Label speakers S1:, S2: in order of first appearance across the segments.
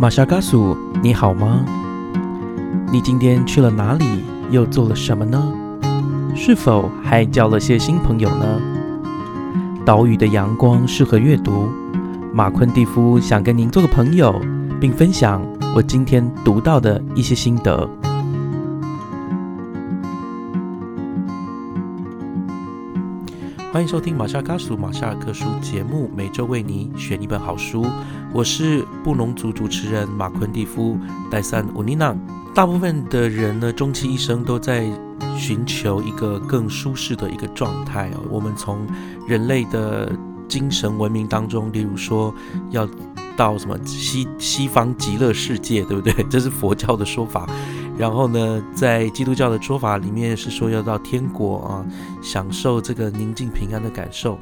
S1: 玛莎嘎苏，你好吗？你今天去了哪里？又做了什么呢？是否还交了些新朋友呢？岛屿的阳光适合阅读。马昆蒂夫想跟您做个朋友，并分享我今天读到的一些心得。欢迎收听马夏卡苏马夏尔克书节目，每周为你选一本好书。我是布农族主持人马昆蒂夫戴森乌尼娜。大部分的人呢，终其一生都在寻求一个更舒适的一个状态哦。我们从人类的精神文明当中，例如说要到什么西西方极乐世界，对不对？这是佛教的说法。然后呢，在基督教的说法里面是说要到天国啊，享受这个宁静平安的感受。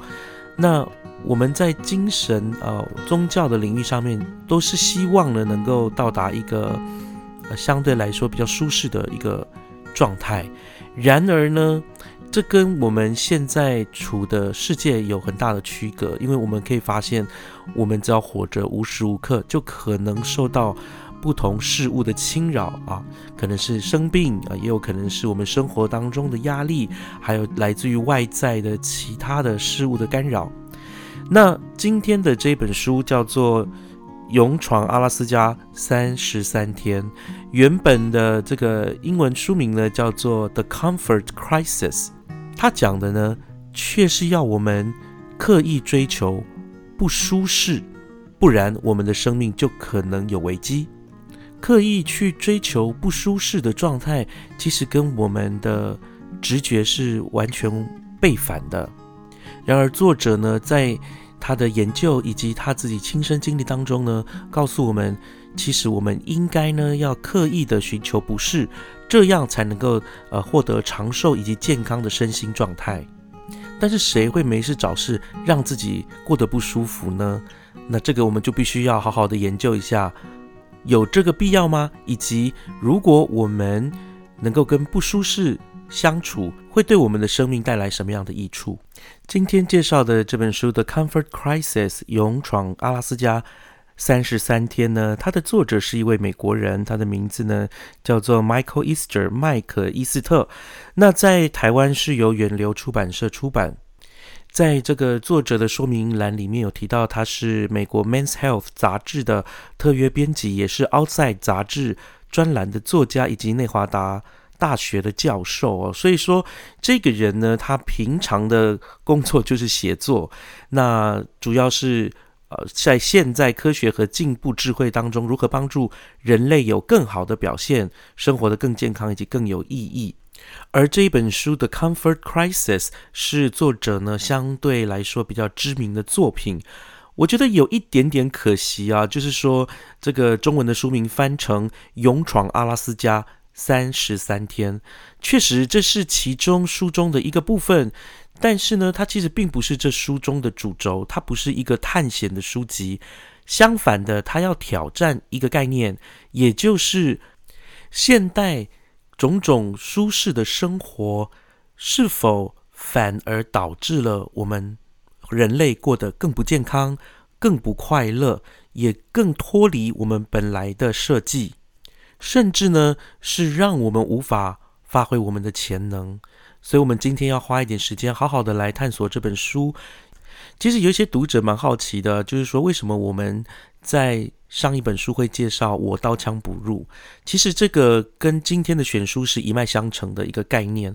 S1: 那我们在精神呃宗教的领域上面，都是希望呢能够到达一个呃相对来说比较舒适的一个状态。然而呢，这跟我们现在处的世界有很大的区隔，因为我们可以发现，我们只要活着，无时无刻就可能受到。不同事物的侵扰啊，可能是生病啊，也有可能是我们生活当中的压力，还有来自于外在的其他的事物的干扰。那今天的这本书叫做《勇闯阿拉斯加三十三天》，原本的这个英文书名呢叫做《The Comfort Crisis》，它讲的呢却是要我们刻意追求不舒适，不然我们的生命就可能有危机。刻意去追求不舒适的状态，其实跟我们的直觉是完全背反的。然而，作者呢，在他的研究以及他自己亲身经历当中呢，告诉我们，其实我们应该呢，要刻意的寻求不适，这样才能够呃获得长寿以及健康的身心状态。但是，谁会没事找事让自己过得不舒服呢？那这个我们就必须要好好的研究一下。有这个必要吗？以及如果我们能够跟不舒适相处，会对我们的生命带来什么样的益处？今天介绍的这本书的《Comfort Crisis》勇闯阿拉斯加三十三天呢，它的作者是一位美国人，他的名字呢叫做 Michael Easter 麦克伊斯特。那在台湾是由远流出版社出版。在这个作者的说明栏里面有提到，他是美国《Men's Health》杂志的特约编辑，也是《Outside》杂志专栏的作家，以及内华达大学的教授哦。所以说，这个人呢，他平常的工作就是写作，那主要是呃，在现在科学和进步智慧当中，如何帮助人类有更好的表现，生活的更健康以及更有意义。而这一本书的《Comfort Crisis》是作者呢相对来说比较知名的作品，我觉得有一点点可惜啊，就是说这个中文的书名翻成《勇闯阿拉斯加三十三天》，确实这是其中书中的一个部分，但是呢，它其实并不是这书中的主轴，它不是一个探险的书籍，相反的，它要挑战一个概念，也就是现代。种种舒适的生活，是否反而导致了我们人类过得更不健康、更不快乐，也更脱离我们本来的设计，甚至呢是让我们无法发挥我们的潜能？所以，我们今天要花一点时间，好好的来探索这本书。其实有一些读者蛮好奇的，就是说为什么我们在上一本书会介绍我刀枪不入？其实这个跟今天的选书是一脉相承的一个概念。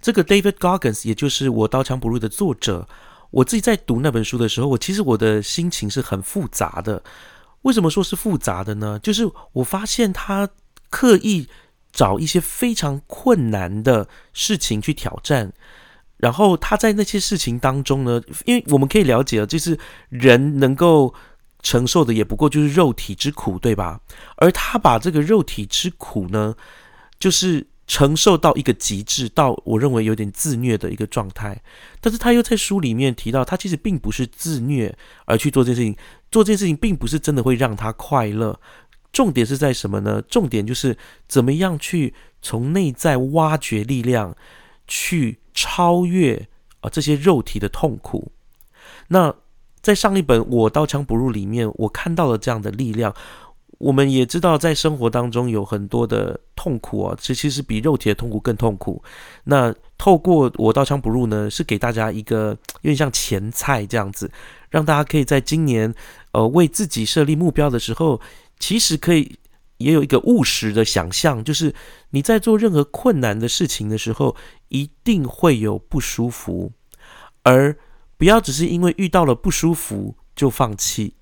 S1: 这个 David Goggins，也就是我刀枪不入的作者，我自己在读那本书的时候，我其实我的心情是很复杂的。为什么说是复杂的呢？就是我发现他刻意找一些非常困难的事情去挑战。然后他在那些事情当中呢，因为我们可以了解，就是人能够承受的也不过就是肉体之苦，对吧？而他把这个肉体之苦呢，就是承受到一个极致，到我认为有点自虐的一个状态。但是他又在书里面提到，他其实并不是自虐而去做这件事情，做这件事情并不是真的会让他快乐。重点是在什么呢？重点就是怎么样去从内在挖掘力量。去超越啊这些肉体的痛苦。那在上一本《我刀枪不入》里面，我看到了这样的力量。我们也知道，在生活当中有很多的痛苦啊，这其实比肉体的痛苦更痛苦。那透过我刀枪不入呢，是给大家一个有点像前菜这样子，让大家可以在今年呃为自己设立目标的时候，其实可以也有一个务实的想象，就是你在做任何困难的事情的时候，一定会有不舒服，而不要只是因为遇到了不舒服就放弃，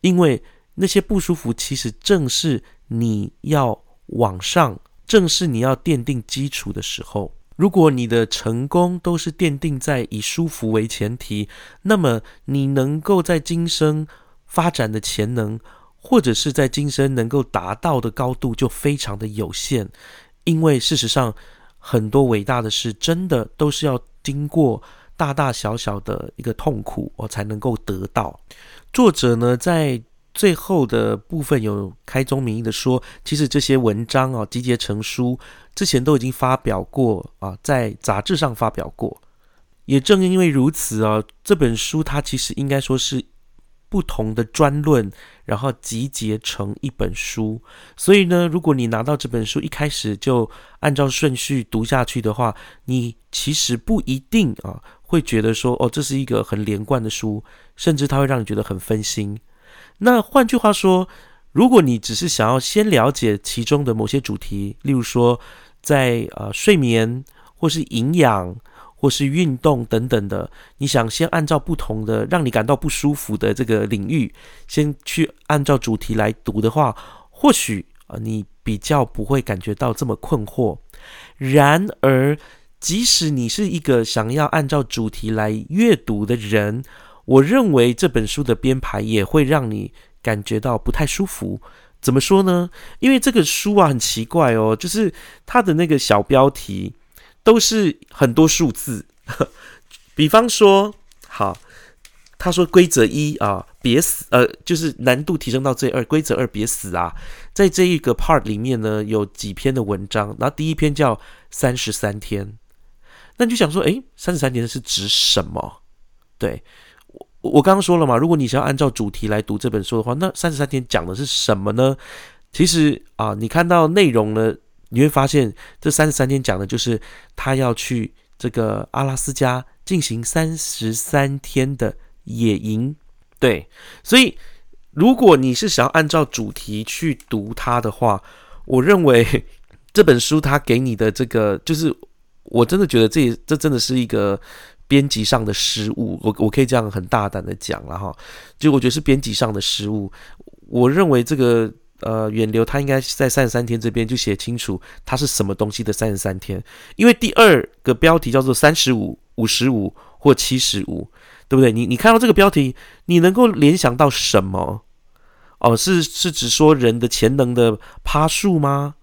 S1: 因为。那些不舒服，其实正是你要往上，正是你要奠定基础的时候。如果你的成功都是奠定在以舒服为前提，那么你能够在今生发展的潜能，或者是在今生能够达到的高度，就非常的有限。因为事实上，很多伟大的事，真的都是要经过大大小小的一个痛苦，我才能够得到。作者呢，在最后的部分有开宗明义的说，其实这些文章啊集结成书之前都已经发表过啊，在杂志上发表过。也正因为如此啊，这本书它其实应该说是不同的专论，然后集结成一本书。所以呢，如果你拿到这本书一开始就按照顺序读下去的话，你其实不一定啊会觉得说哦，这是一个很连贯的书，甚至它会让你觉得很分心。那换句话说，如果你只是想要先了解其中的某些主题，例如说在呃睡眠或是营养或是运动等等的，你想先按照不同的让你感到不舒服的这个领域，先去按照主题来读的话，或许啊你比较不会感觉到这么困惑。然而，即使你是一个想要按照主题来阅读的人，我认为这本书的编排也会让你感觉到不太舒服。怎么说呢？因为这个书啊很奇怪哦，就是它的那个小标题都是很多数字。比方说，好，他说规则一啊，别死，呃，就是难度提升到最二，规则二别死啊。在这一个 part 里面呢，有几篇的文章，然后第一篇叫三十三天，那你就想说，诶，三十三天是指什么？对。我我刚刚说了嘛，如果你想要按照主题来读这本书的话，那三十三天讲的是什么呢？其实啊，你看到内容呢，你会发现这三十三天讲的就是他要去这个阿拉斯加进行三十三天的野营。对，所以如果你是想要按照主题去读它的话，我认为这本书它给你的这个，就是我真的觉得这这真的是一个。编辑上的失误，我我可以这样很大胆的讲了哈，就我觉得是编辑上的失误。我认为这个呃远流他应该在三十三天这边就写清楚它是什么东西的三十三天，因为第二个标题叫做三十五、五十五或七十五，对不对？你你看到这个标题，你能够联想到什么？哦，是是指说人的潜能的趴数吗？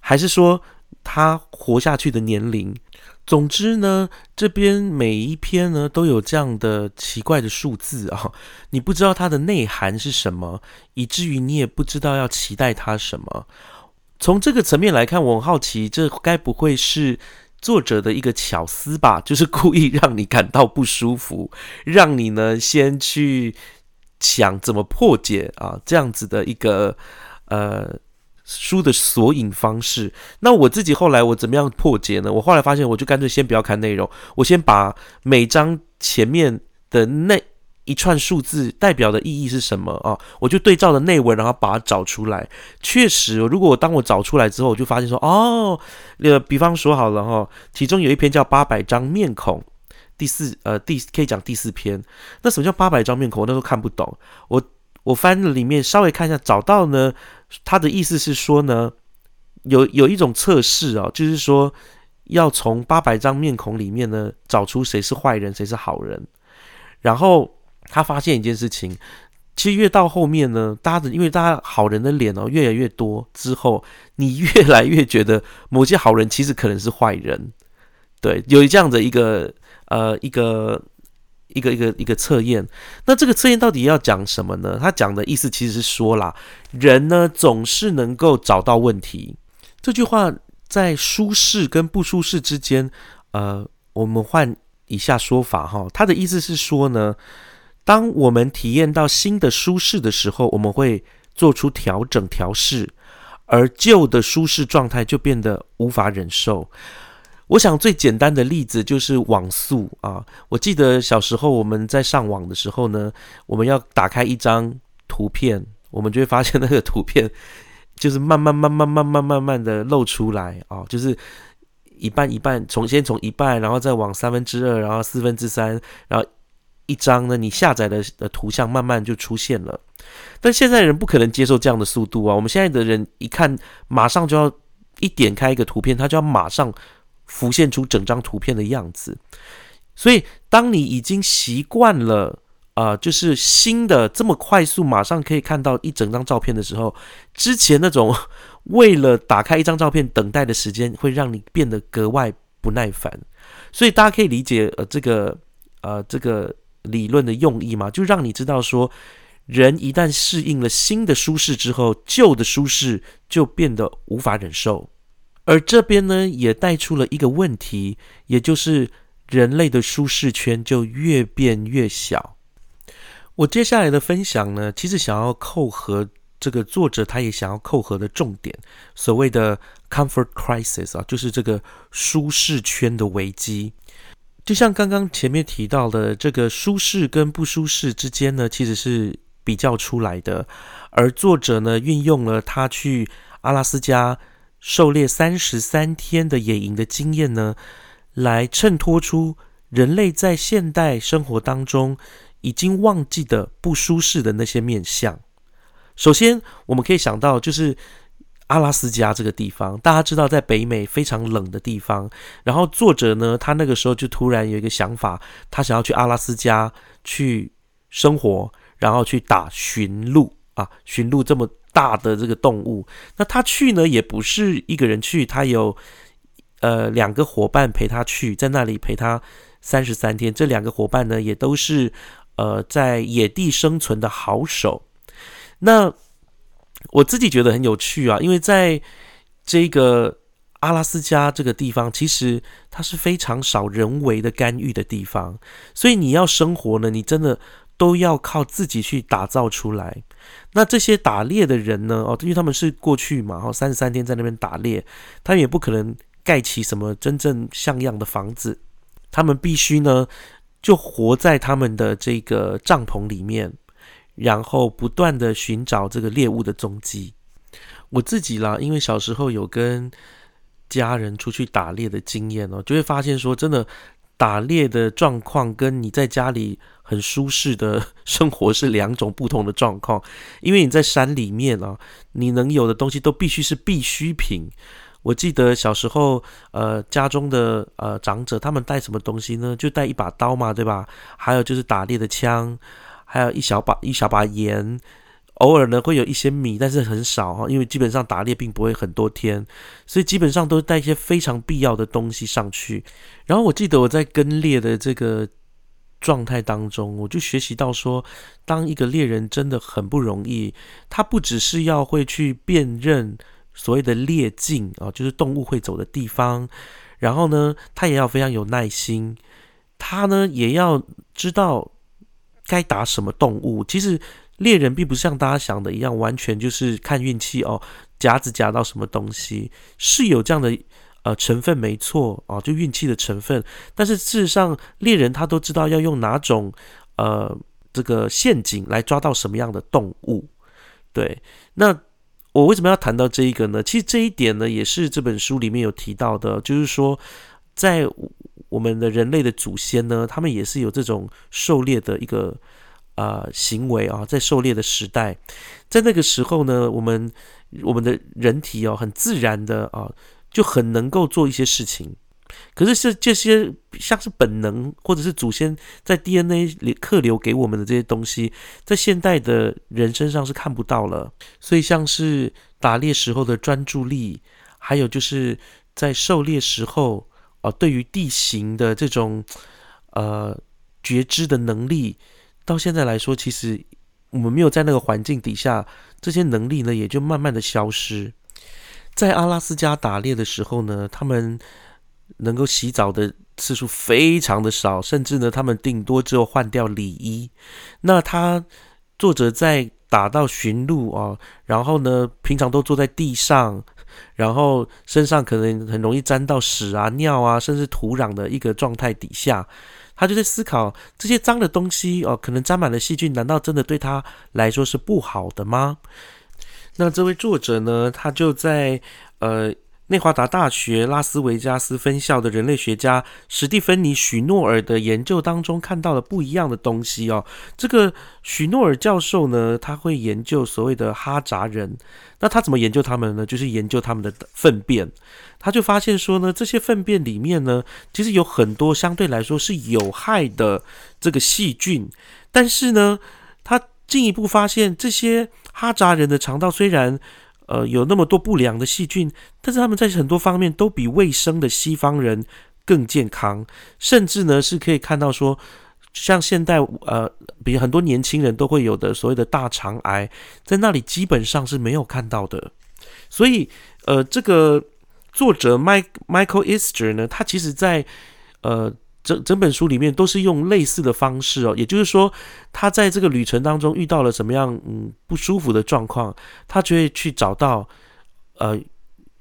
S1: 还是说他活下去的年龄？总之呢，这边每一篇呢都有这样的奇怪的数字啊，你不知道它的内涵是什么，以至于你也不知道要期待它什么。从这个层面来看，我很好奇，这该不会是作者的一个巧思吧？就是故意让你感到不舒服，让你呢先去想怎么破解啊这样子的一个呃。书的索引方式，那我自己后来我怎么样破解呢？我后来发现，我就干脆先不要看内容，我先把每章前面的那一串数字代表的意义是什么啊？我就对照着内文，然后把它找出来。确实，如果当我找出来之后，我就发现说，哦，呃，比方说好了哈，其中有一篇叫八百张面孔，第四呃第可以讲第四篇。那什么叫八百张面孔？我那时候看不懂，我。我翻了里面稍微看一下，找到呢，他的意思是说呢，有有一种测试啊，就是说要从八百张面孔里面呢找出谁是坏人，谁是好人。然后他发现一件事情，其实越到后面呢，大家的因为大家好人的脸哦越来越多之后，你越来越觉得某些好人其实可能是坏人。对，有这样的一个呃一个。一个一个一个测验，那这个测验到底要讲什么呢？他讲的意思其实是说啦，人呢总是能够找到问题。这句话在舒适跟不舒适之间，呃，我们换以下说法哈。他的意思是说呢，当我们体验到新的舒适的时候，我们会做出调整调试，而旧的舒适状态就变得无法忍受。我想最简单的例子就是网速啊。我记得小时候我们在上网的时候呢，我们要打开一张图片，我们就会发现那个图片就是慢慢慢慢慢慢慢慢的露出来啊，就是一半一半，从先从一半，然后再往三分之二，然后四分之三，然后一张呢，你下载的的图像慢慢就出现了。但现在人不可能接受这样的速度啊！我们现在的人一看，马上就要一点开一个图片，他就要马上。浮现出整张图片的样子，所以当你已经习惯了啊，就是新的这么快速，马上可以看到一整张照片的时候，之前那种为了打开一张照片等待的时间，会让你变得格外不耐烦。所以大家可以理解呃这个呃这个理论的用意吗？就让你知道说，人一旦适应了新的舒适之后，旧的舒适就变得无法忍受。而这边呢，也带出了一个问题，也就是人类的舒适圈就越变越小。我接下来的分享呢，其实想要扣合这个作者他也想要扣合的重点，所谓的 comfort crisis 啊，就是这个舒适圈的危机。就像刚刚前面提到的，这个舒适跟不舒适之间呢，其实是比较出来的。而作者呢，运用了他去阿拉斯加。狩猎三十三天的野营的经验呢，来衬托出人类在现代生活当中已经忘记的不舒适的那些面相。首先，我们可以想到就是阿拉斯加这个地方，大家知道在北美非常冷的地方。然后作者呢，他那个时候就突然有一个想法，他想要去阿拉斯加去生活，然后去打驯鹿啊，驯鹿这么。大的这个动物，那他去呢也不是一个人去，他有呃两个伙伴陪他去，在那里陪他三十三天。这两个伙伴呢也都是呃在野地生存的好手。那我自己觉得很有趣啊，因为在这个阿拉斯加这个地方，其实它是非常少人为的干预的地方，所以你要生活呢，你真的。都要靠自己去打造出来。那这些打猎的人呢？哦，因为他们是过去嘛，后，三十三天在那边打猎，他们也不可能盖起什么真正像样的房子。他们必须呢，就活在他们的这个帐篷里面，然后不断的寻找这个猎物的踪迹。我自己啦，因为小时候有跟家人出去打猎的经验哦，就会发现说，真的打猎的状况跟你在家里。很舒适的 生活是两种不同的状况，因为你在山里面啊，你能有的东西都必须是必需品。我记得小时候，呃，家中的呃长者他们带什么东西呢？就带一把刀嘛，对吧？还有就是打猎的枪，还有一小把一小把盐。偶尔呢会有一些米，但是很少哈，因为基本上打猎并不会很多天，所以基本上都带一些非常必要的东西上去。然后我记得我在跟猎的这个。状态当中，我就学习到说，当一个猎人真的很不容易。他不只是要会去辨认所谓的猎径啊，就是动物会走的地方，然后呢，他也要非常有耐心。他呢，也要知道该打什么动物。其实猎人并不是像大家想的一样，完全就是看运气哦，夹子夹到什么东西是有这样的。呃，成分没错啊，就运气的成分。但是事实上，猎人他都知道要用哪种呃这个陷阱来抓到什么样的动物。对，那我为什么要谈到这一个呢？其实这一点呢，也是这本书里面有提到的，就是说，在我们的人类的祖先呢，他们也是有这种狩猎的一个呃行为啊，在狩猎的时代，在那个时候呢，我们我们的人体哦，很自然的啊。就很能够做一些事情，可是是这些像是本能或者是祖先在 DNA 里刻留给我们的这些东西，在现代的人身上是看不到了。所以像是打猎时候的专注力，还有就是在狩猎时候啊，对于地形的这种呃觉知的能力，到现在来说，其实我们没有在那个环境底下，这些能力呢也就慢慢的消失。在阿拉斯加打猎的时候呢，他们能够洗澡的次数非常的少，甚至呢，他们顶多只有换掉里衣。那他作者在打到驯鹿啊，然后呢，平常都坐在地上，然后身上可能很容易沾到屎啊、尿啊，甚至土壤的一个状态底下，他就在思考这些脏的东西哦，可能沾满了细菌，难道真的对他来说是不好的吗？那这位作者呢，他就在呃。内华达大学拉斯维加斯分校的人类学家史蒂芬妮许诺尔的研究当中看到了不一样的东西哦。这个许诺尔教授呢，他会研究所谓的哈扎人。那他怎么研究他们呢？就是研究他们的粪便。他就发现说呢，这些粪便里面呢，其实有很多相对来说是有害的这个细菌。但是呢，他进一步发现，这些哈扎人的肠道虽然呃，有那么多不良的细菌，但是他们在很多方面都比卫生的西方人更健康，甚至呢是可以看到说，像现代呃，比很多年轻人都会有的所谓的大肠癌，在那里基本上是没有看到的。所以，呃，这个作者 Mike Michael Easter 呢，他其实在呃。整整本书里面都是用类似的方式哦，也就是说，他在这个旅程当中遇到了什么样嗯不舒服的状况，他就会去找到呃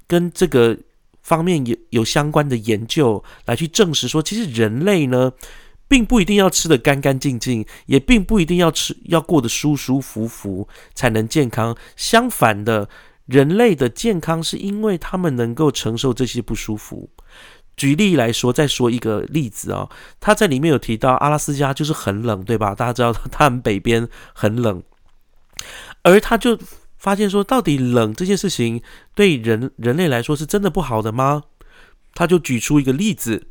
S1: 跟这个方面有有相关的研究来去证实说，其实人类呢并不一定要吃的干干净净，也并不一定要吃要过得舒舒服服才能健康。相反的，人类的健康是因为他们能够承受这些不舒服。举例来说，再说一个例子啊，他在里面有提到阿拉斯加就是很冷，对吧？大家知道他们北边很冷，而他就发现说，到底冷这件事情对人人类来说是真的不好的吗？他就举出一个例子，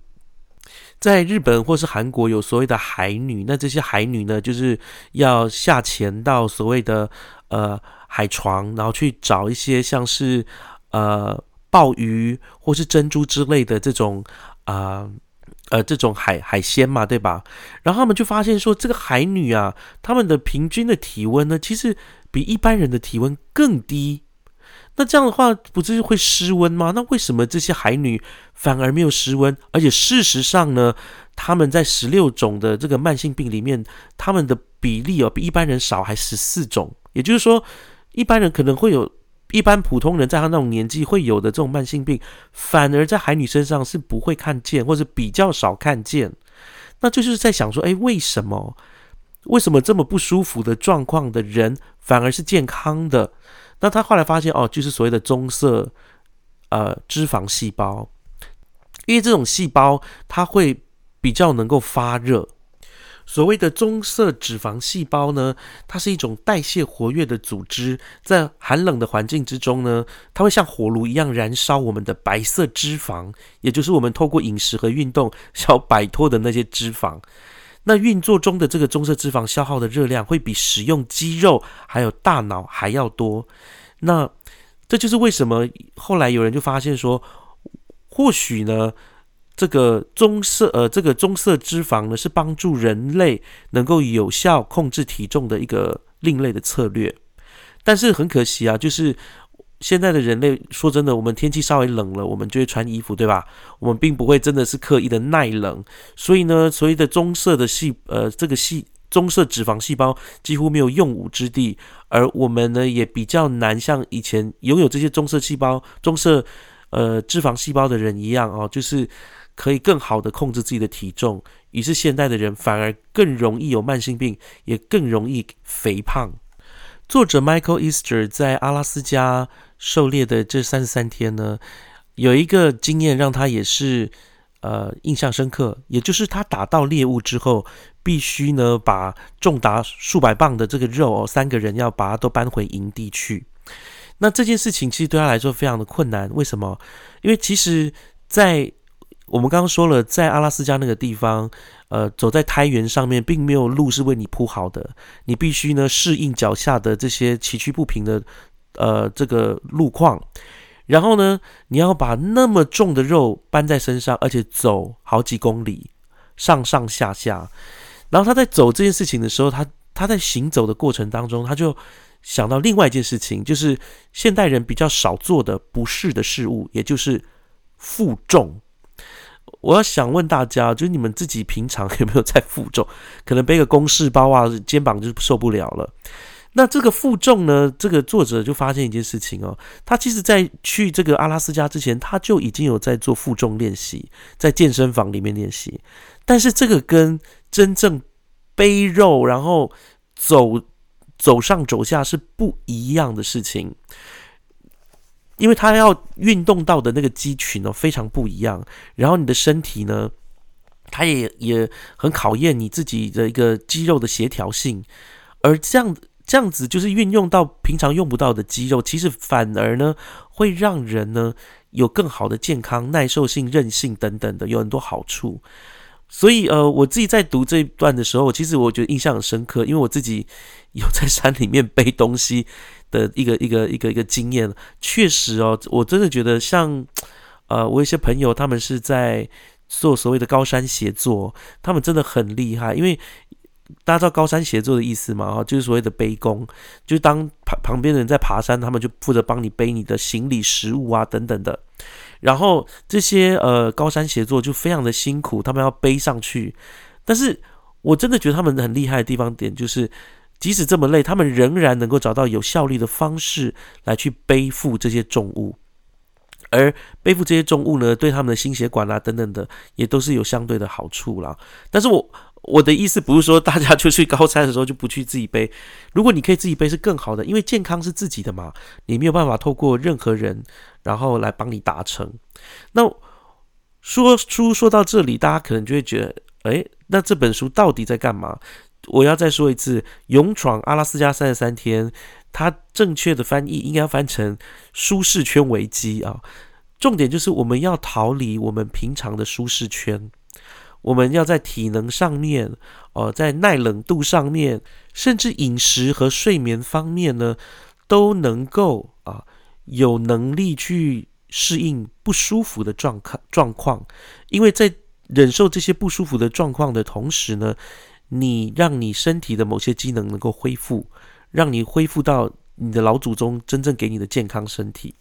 S1: 在日本或是韩国有所谓的海女，那这些海女呢，就是要下潜到所谓的呃海床，然后去找一些像是呃。鲍鱼或是珍珠之类的这种啊呃这种海海鲜嘛，对吧？然后他们就发现说，这个海女啊，他们的平均的体温呢，其实比一般人的体温更低。那这样的话，不就是会失温吗？那为什么这些海女反而没有失温？而且事实上呢，他们在十六种的这个慢性病里面，他们的比例哦比一般人少还十四种。也就是说，一般人可能会有。一般普通人在他那种年纪会有的这种慢性病，反而在海女身上是不会看见，或者比较少看见。那就是在想说，哎，为什么？为什么这么不舒服的状况的人反而是健康的？那他后来发现，哦，就是所谓的棕色呃脂肪细胞，因为这种细胞它会比较能够发热。所谓的棕色脂肪细胞呢，它是一种代谢活跃的组织，在寒冷的环境之中呢，它会像火炉一样燃烧我们的白色脂肪，也就是我们透过饮食和运动想要摆脱的那些脂肪。那运作中的这个棕色脂肪消耗的热量会比使用肌肉还有大脑还要多。那这就是为什么后来有人就发现说，或许呢。这个棕色呃，这个棕色脂肪呢，是帮助人类能够有效控制体重的一个另类的策略。但是很可惜啊，就是现在的人类，说真的，我们天气稍微冷了，我们就会穿衣服，对吧？我们并不会真的是刻意的耐冷。所以呢，所谓的棕色的细呃，这个细棕色脂肪细胞几乎没有用武之地，而我们呢，也比较难像以前拥有这些棕色细胞、棕色呃脂肪细胞的人一样哦，就是。可以更好的控制自己的体重，于是现代的人反而更容易有慢性病，也更容易肥胖。作者 Michael Easter 在阿拉斯加狩猎的这三十三天呢，有一个经验让他也是呃印象深刻，也就是他打到猎物之后，必须呢把重达数百磅的这个肉哦，三个人要把它都搬回营地去。那这件事情其实对他来说非常的困难，为什么？因为其实，在我们刚刚说了，在阿拉斯加那个地方，呃，走在苔原上面，并没有路是为你铺好的，你必须呢适应脚下的这些崎岖不平的，呃，这个路况，然后呢，你要把那么重的肉搬在身上，而且走好几公里，上上下下，然后他在走这件事情的时候，他他在行走的过程当中，他就想到另外一件事情，就是现代人比较少做的不适的事物，也就是负重。我要想问大家，就是你们自己平常有没有在负重？可能背个公事包啊，肩膀就受不了了。那这个负重呢，这个作者就发现一件事情哦，他其实在去这个阿拉斯加之前，他就已经有在做负重练习，在健身房里面练习。但是这个跟真正背肉然后走走上走下是不一样的事情，因为他要运动到的那个肌群呢非常不一样，然后你的身体呢，它也也很考验你自己的一个肌肉的协调性，而这样这样子就是运用到平常用不到的肌肉，其实反而呢会让人呢有更好的健康、耐受性、韧性等等的，有很多好处。所以，呃，我自己在读这一段的时候，其实我觉得印象很深刻，因为我自己有在山里面背东西的一个一个一个一个经验。确实哦，我真的觉得像，呃，我一些朋友他们是在做所谓的高山协作，他们真的很厉害。因为大家知道高山协作的意思嘛？哈，就是所谓的背工，就当旁旁边的人在爬山，他们就负责帮你背你的行李、食物啊等等的。然后这些呃高山协作就非常的辛苦，他们要背上去。但是我真的觉得他们很厉害的地方点就是，即使这么累，他们仍然能够找到有效率的方式来去背负这些重物。而背负这些重物呢，对他们的心血管啊等等的，也都是有相对的好处啦。但是我。我的意思不是说大家就去高山的时候就不去自己背，如果你可以自己背是更好的，因为健康是自己的嘛，你没有办法透过任何人然后来帮你达成。那说书说到这里，大家可能就会觉得，哎，那这本书到底在干嘛？我要再说一次，《勇闯阿拉斯加三十三天》，它正确的翻译应该翻成“舒适圈危机”啊。重点就是我们要逃离我们平常的舒适圈。我们要在体能上面，呃，在耐冷度上面，甚至饮食和睡眠方面呢，都能够啊有能力去适应不舒服的状况状况。因为在忍受这些不舒服的状况的同时呢，你让你身体的某些机能能够恢复，让你恢复到。你的老祖宗真正给你的健康身体，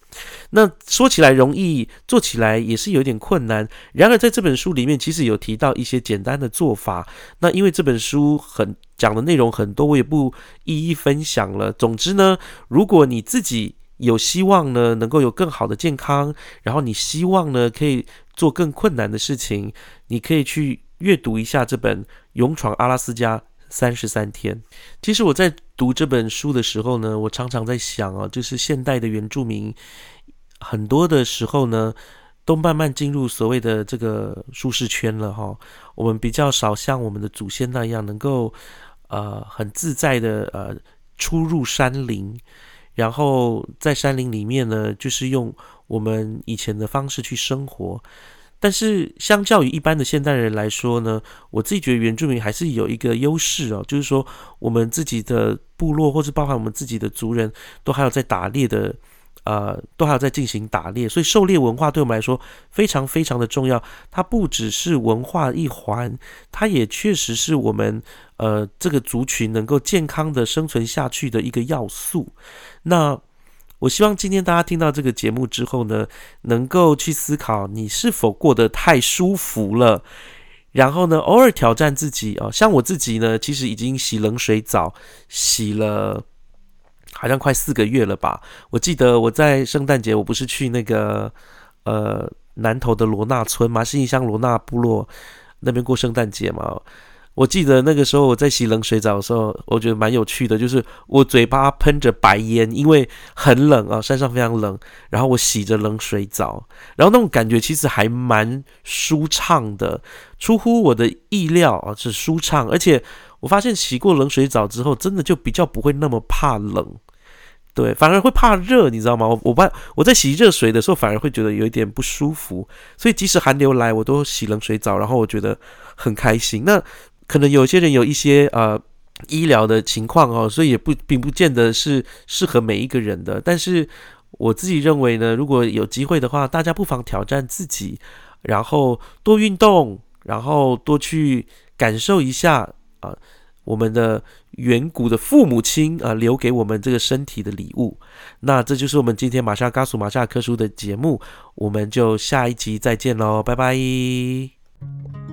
S1: 那说起来容易，做起来也是有点困难。然而在这本书里面，其实有提到一些简单的做法。那因为这本书很讲的内容很多，我也不一一分享了。总之呢，如果你自己有希望呢，能够有更好的健康，然后你希望呢可以做更困难的事情，你可以去阅读一下这本《勇闯阿拉斯加》。三十三天。其实我在读这本书的时候呢，我常常在想啊，就是现代的原住民很多的时候呢，都慢慢进入所谓的这个舒适圈了哈。我们比较少像我们的祖先那样，能够呃很自在的呃出入山林，然后在山林里面呢，就是用我们以前的方式去生活。但是，相较于一般的现代人来说呢，我自己觉得原住民还是有一个优势哦，就是说我们自己的部落，或是包含我们自己的族人都还有在打猎的，呃，都还有在进行打猎，所以狩猎文化对我们来说非常非常的重要。它不只是文化一环，它也确实是我们呃这个族群能够健康的生存下去的一个要素。那。我希望今天大家听到这个节目之后呢，能够去思考你是否过得太舒服了，然后呢，偶尔挑战自己哦。像我自己呢，其实已经洗冷水澡洗了，好像快四个月了吧。我记得我在圣诞节，我不是去那个呃南头的罗纳村嘛，新义乡罗纳部落那边过圣诞节嘛。我记得那个时候我在洗冷水澡的时候，我觉得蛮有趣的，就是我嘴巴喷着白烟，因为很冷啊，山上非常冷。然后我洗着冷水澡，然后那种感觉其实还蛮舒畅的，出乎我的意料啊，是舒畅。而且我发现洗过冷水澡之后，真的就比较不会那么怕冷，对，反而会怕热，你知道吗？我我我在洗热水的时候，反而会觉得有一点不舒服。所以即使寒流来，我都洗冷水澡，然后我觉得很开心。那可能有些人有一些呃医疗的情况哦，所以也不并不见得是适合每一个人的。但是我自己认为呢，如果有机会的话，大家不妨挑战自己，然后多运动，然后多去感受一下啊，我们的远古的父母亲啊留给我们这个身体的礼物。那这就是我们今天马夏嘎苏马夏科书的节目，我们就下一集再见喽，拜拜。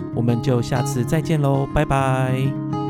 S1: 我们就下次再见喽，拜拜。